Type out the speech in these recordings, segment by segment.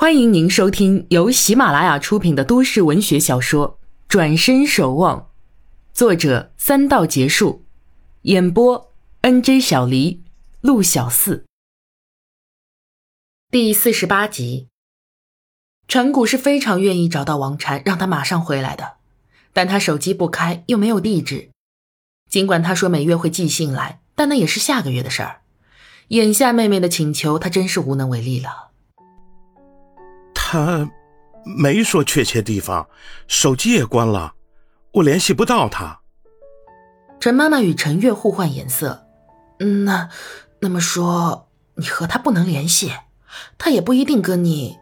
欢迎您收听由喜马拉雅出品的都市文学小说《转身守望》，作者三道结束，演播 N J 小黎、陆小四。第四十八集，陈谷是非常愿意找到王禅，让他马上回来的，但他手机不开，又没有地址。尽管他说每月会寄信来，但那也是下个月的事儿。眼下妹妹的请求，他真是无能为力了。他没说确切地方，手机也关了，我联系不到他。陈妈妈与陈月互换颜色，那那么说你和他不能联系，他也不一定跟你。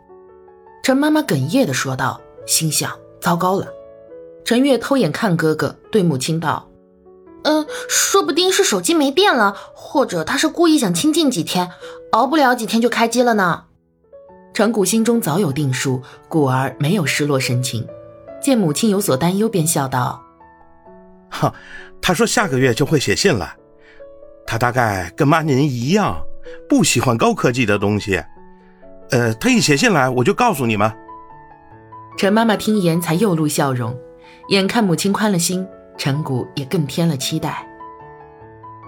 陈妈妈哽咽的说道，心想糟糕了。陈月偷眼看哥哥，对母亲道：“嗯，说不定是手机没电了，或者他是故意想清静几天，熬不了几天就开机了呢。”陈谷心中早有定数，故而没有失落神情。见母亲有所担忧，便笑道：“哈，他说下个月就会写信了。他大概跟妈您一样，不喜欢高科技的东西。呃，他一写信来，我就告诉你们。”陈妈妈听言，才又露笑容。眼看母亲宽了心，陈谷也更添了期待。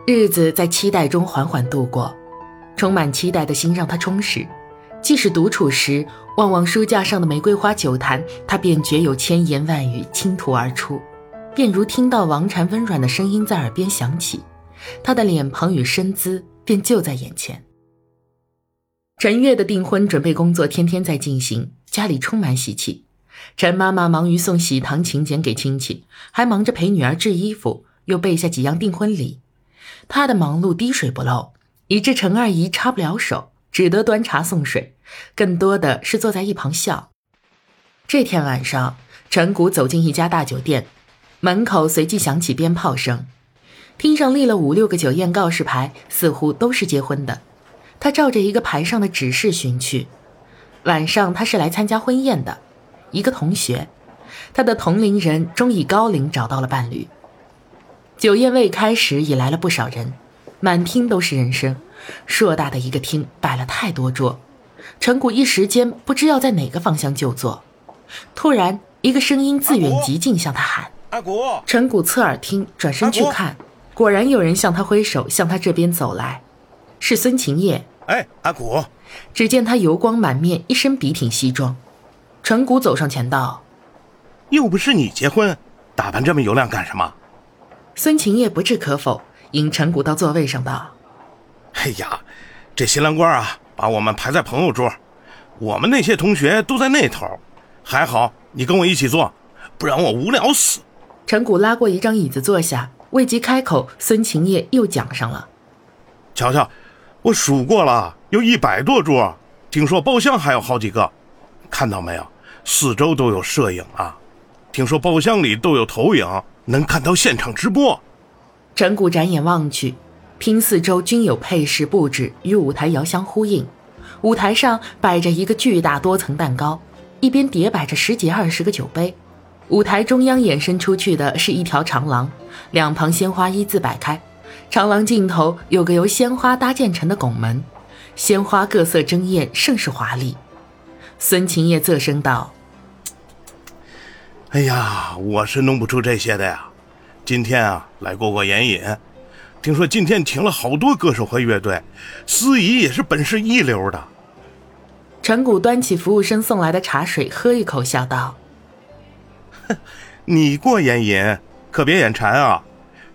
日子在期待中缓缓度过，充满期待的心让他充实。即使独处时，望望书架上的玫瑰花酒坛，他便觉有千言万语倾吐而出，便如听到王禅温软的声音在耳边响起，他的脸庞与身姿便就在眼前。陈月的订婚准备工作天天在进行，家里充满喜气。陈妈妈忙于送喜糖请柬给亲戚，还忙着陪女儿制衣服，又备下几样订婚礼。她的忙碌滴水不漏，以致陈二姨插不了手。只得端茶送水，更多的是坐在一旁笑。这天晚上，陈谷走进一家大酒店，门口随即响起鞭炮声，厅上立了五六个酒宴告示牌，似乎都是结婚的。他照着一个牌上的指示寻去。晚上他是来参加婚宴的，一个同学，他的同龄人终以高龄找到了伴侣。酒宴未开始，已来了不少人，满厅都是人声。硕大的一个厅摆了太多桌，陈谷一时间不知要在哪个方向就坐。突然，一个声音自远及近向他喊：“阿古！”陈谷侧耳听，转身去看，果然有人向他挥手，向他这边走来，是孙晴叶。哎，阿古！只见他油光满面，一身笔挺西装。陈谷走上前道：“又不是你结婚，打扮这么油亮干什么？”孙晴叶不置可否，引陈谷到座位上道。哎呀，这新郎官啊，把我们排在朋友桌，我们那些同学都在那头。还好你跟我一起坐，不然我无聊死。陈谷拉过一张椅子坐下，未及开口，孙晴叶又讲上了：“瞧瞧，我数过了，有一百多桌，听说包厢还有好几个。看到没有？四周都有摄影啊，听说包厢里都有投影，能看到现场直播。”陈谷展眼望去。厅四周均有配饰布置，与舞台遥相呼应。舞台上摆着一个巨大多层蛋糕，一边叠摆着十几二十个酒杯。舞台中央延伸出去的是一条长廊，两旁鲜花一字摆开。长廊尽头有个由鲜花搭建成的拱门，鲜花各色争艳，甚是华丽。孙晴叶啧声道：“哎呀，我是弄不出这些的呀。今天啊，来过过眼瘾。”听说今天请了好多歌手和乐队，司仪也是本事一流的。陈谷端起服务生送来的茶水，喝一口，笑道：“你过眼瘾，可别眼馋啊！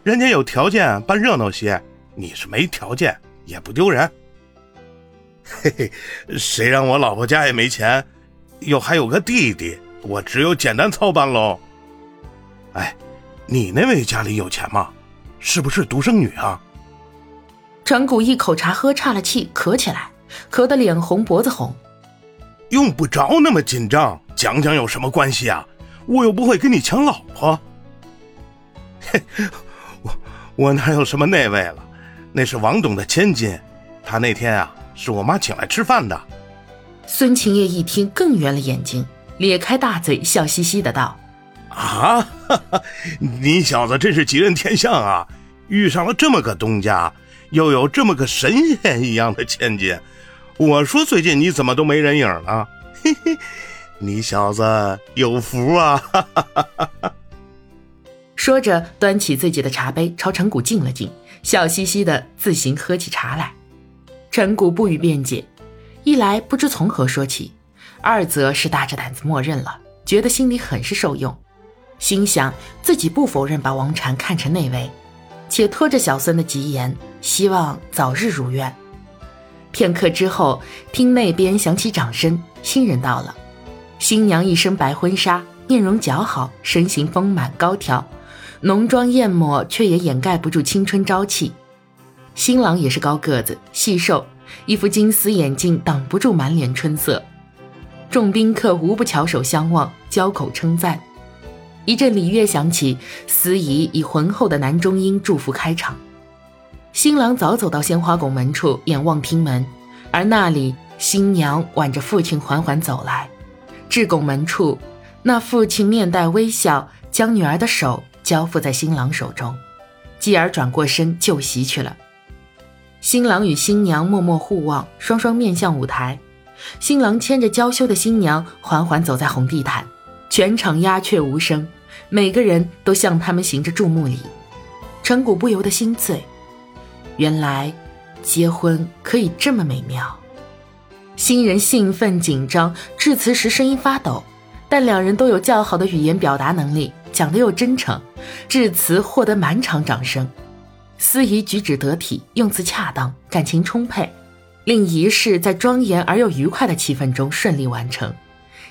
人家有条件办热闹些，你是没条件，也不丢人。嘿嘿，谁让我老婆家也没钱，又还有个弟弟，我只有简单操办喽。哎，你那位家里有钱吗？”是不是独生女啊？陈谷一口茶喝岔了气，咳起来，咳得脸红脖子红。用不着那么紧张，讲讲有什么关系啊？我又不会跟你抢老婆。嘿，我我哪有什么那位了？那是王董的千金，他那天啊是我妈请来吃饭的。孙晴叶一听更圆了眼睛，咧开大嘴，笑嘻嘻的道。啊，你小子真是吉人天相啊！遇上了这么个东家，又有这么个神仙一样的千金。我说最近你怎么都没人影了？嘿嘿，你小子有福啊！哈哈哈哈哈。说着，端起自己的茶杯朝陈谷敬了敬，笑嘻嘻的自行喝起茶来。陈谷不予辩解，一来不知从何说起，二则是大着胆子默认了，觉得心里很是受用，心想自己不否认把王禅看成内卫，且拖着小孙的吉言，希望早日如愿。片刻之后，厅那边响起掌声，新人到了。新娘一身白婚纱，面容姣好，身形丰满高挑，浓妆艳抹却也掩盖不住青春朝气。新郎也是高个子，细瘦，一副金丝眼镜挡不住满脸春色。众宾客无不翘首相望，交口称赞。一阵礼乐响起，司仪以浑厚的男中音祝福开场。新郎早走到鲜花拱门处，眼望厅门，而那里新娘挽着父亲缓缓走来，至拱门处，那父亲面带微笑，将女儿的手交付在新郎手中，继而转过身就席去了。新郎与新娘默默互望，双双面向舞台。新郎牵着娇羞的新娘，缓缓走在红地毯，全场鸦雀无声，每个人都向他们行着注目礼。陈谷不由得心醉。原来，结婚可以这么美妙。新人兴奋紧张，致辞时声音发抖，但两人都有较好的语言表达能力，讲得又真诚，致辞获得满场掌声。司仪举止得体，用词恰当，感情充沛，令仪式在庄严而又愉快的气氛中顺利完成。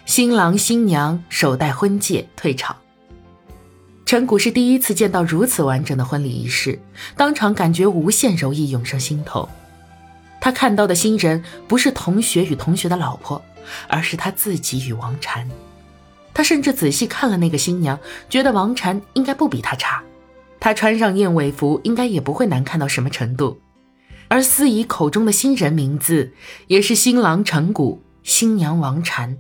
新郎新娘手戴婚戒退场。陈谷是第一次见到如此完整的婚礼仪式，当场感觉无限柔意涌上心头。他看到的新人不是同学与同学的老婆，而是他自己与王禅。他甚至仔细看了那个新娘，觉得王禅应该不比他差。他穿上燕尾服，应该也不会难看到什么程度。而司仪口中的新人名字，也是新郎陈谷，新娘王禅。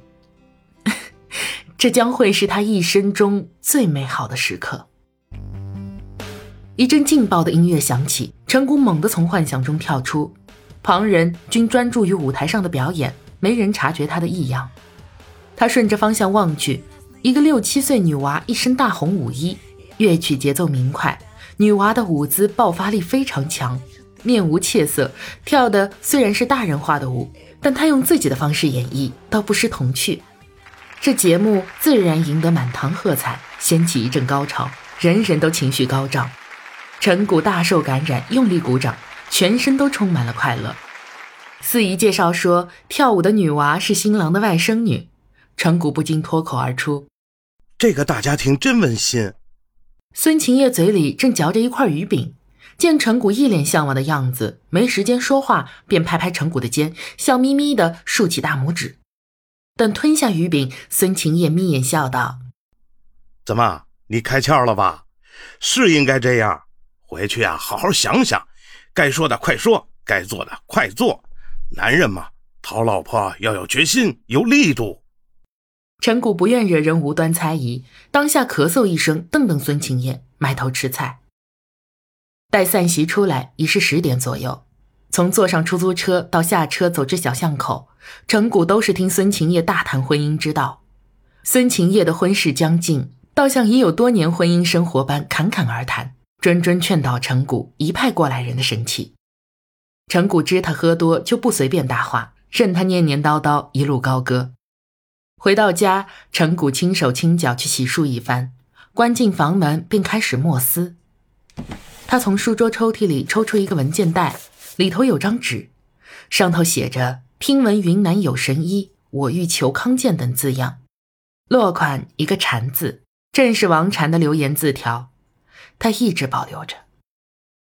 这将会是他一生中最美好的时刻。一阵劲爆的音乐响起，陈谷猛地从幻想中跳出，旁人均专注于舞台上的表演，没人察觉他的异样。他顺着方向望去，一个六七岁女娃，一身大红舞衣，乐曲节奏明快，女娃的舞姿爆发力非常强，面无怯色，跳的虽然是大人化的舞，但她用自己的方式演绎，倒不失童趣。这节目自然赢得满堂喝彩，掀起一阵高潮，人人都情绪高涨。陈谷大受感染，用力鼓掌，全身都充满了快乐。司仪介绍说，跳舞的女娃是新郎的外甥女。陈谷不禁脱口而出：“这个大家庭真温馨。”孙晴叶嘴里正嚼着一块鱼饼，见陈谷一脸向往的样子，没时间说话，便拍拍陈谷的肩，笑眯眯地竖起大拇指。等吞下鱼饼，孙晴也眯眼笑道：“怎么，你开窍了吧？是应该这样。回去啊，好好想想，该说的快说，该做的快做。男人嘛，讨老婆要有决心，有力度。”陈谷不愿惹人无端猜疑，当下咳嗽一声，瞪瞪孙晴叶，埋头吃菜。待散席出来，已是十点左右。从坐上出租车到下车，走至小巷口。陈谷都是听孙晴叶大谈婚姻之道，孙晴叶的婚事将近，倒像已有多年婚姻生活般侃侃而谈，谆谆劝导陈谷，一派过来人的神气。陈谷知他喝多，就不随便搭话，任他念念叨叨，一路高歌。回到家，陈谷轻手轻脚去洗漱一番，关进房门，便开始默思。他从书桌抽屉里抽出一个文件袋，里头有张纸，上头写着。听闻云南有神医，我欲求康健等字样，落款一个禅字，正是王禅的留言字条，他一直保留着。